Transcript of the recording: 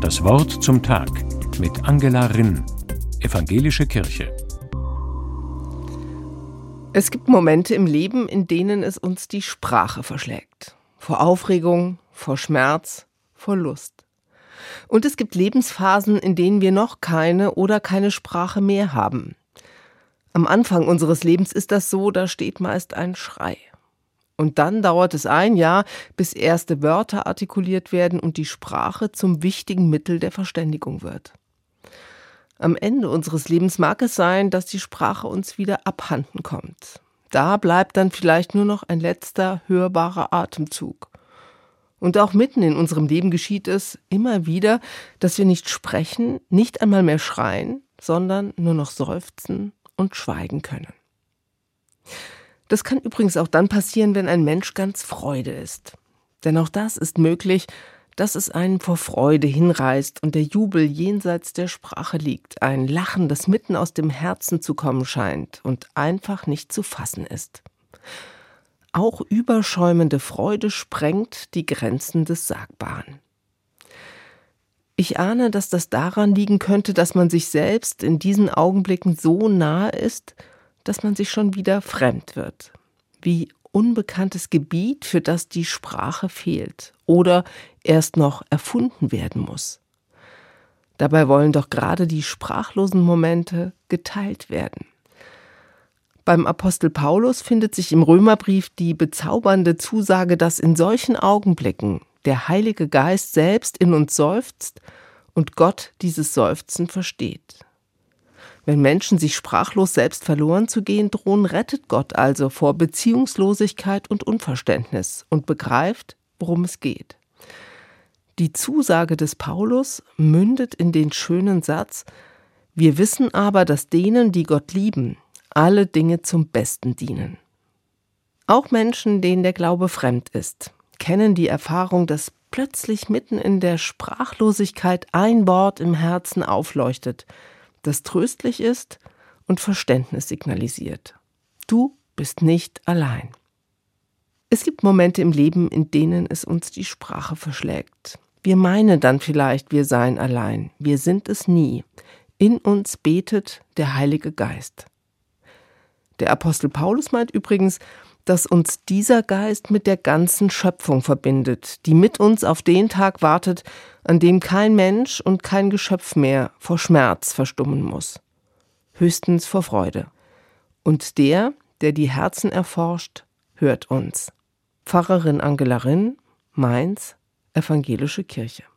Das Wort zum Tag mit Angela Rinn, Evangelische Kirche. Es gibt Momente im Leben, in denen es uns die Sprache verschlägt. Vor Aufregung, vor Schmerz, vor Lust. Und es gibt Lebensphasen, in denen wir noch keine oder keine Sprache mehr haben. Am Anfang unseres Lebens ist das so, da steht meist ein Schrei. Und dann dauert es ein Jahr, bis erste Wörter artikuliert werden und die Sprache zum wichtigen Mittel der Verständigung wird. Am Ende unseres Lebens mag es sein, dass die Sprache uns wieder abhanden kommt. Da bleibt dann vielleicht nur noch ein letzter hörbarer Atemzug. Und auch mitten in unserem Leben geschieht es immer wieder, dass wir nicht sprechen, nicht einmal mehr schreien, sondern nur noch seufzen und schweigen können. Das kann übrigens auch dann passieren, wenn ein Mensch ganz Freude ist. Denn auch das ist möglich, dass es einen vor Freude hinreißt und der Jubel jenseits der Sprache liegt, ein Lachen, das mitten aus dem Herzen zu kommen scheint und einfach nicht zu fassen ist. Auch überschäumende Freude sprengt die Grenzen des Sagbaren. Ich ahne, dass das daran liegen könnte, dass man sich selbst in diesen Augenblicken so nahe ist, dass man sich schon wieder fremd wird. Wie unbekanntes Gebiet, für das die Sprache fehlt oder erst noch erfunden werden muss. Dabei wollen doch gerade die sprachlosen Momente geteilt werden. Beim Apostel Paulus findet sich im Römerbrief die bezaubernde Zusage, dass in solchen Augenblicken der Heilige Geist selbst in uns seufzt und Gott dieses Seufzen versteht. Wenn Menschen sich sprachlos selbst verloren zu gehen drohen, rettet Gott also vor Beziehungslosigkeit und Unverständnis und begreift, worum es geht. Die Zusage des Paulus mündet in den schönen Satz Wir wissen aber, dass denen, die Gott lieben, alle Dinge zum Besten dienen. Auch Menschen, denen der Glaube fremd ist, kennen die Erfahrung, dass plötzlich mitten in der Sprachlosigkeit ein Wort im Herzen aufleuchtet, das tröstlich ist und Verständnis signalisiert. Du bist nicht allein. Es gibt Momente im Leben, in denen es uns die Sprache verschlägt. Wir meinen dann vielleicht, wir seien allein. Wir sind es nie. In uns betet der Heilige Geist. Der Apostel Paulus meint übrigens, dass uns dieser Geist mit der ganzen Schöpfung verbindet, die mit uns auf den Tag wartet, an dem kein Mensch und kein Geschöpf mehr vor Schmerz verstummen muss, höchstens vor Freude. Und der, der die Herzen erforscht, hört uns. Pfarrerin Angela Rinn, Mainz, Evangelische Kirche.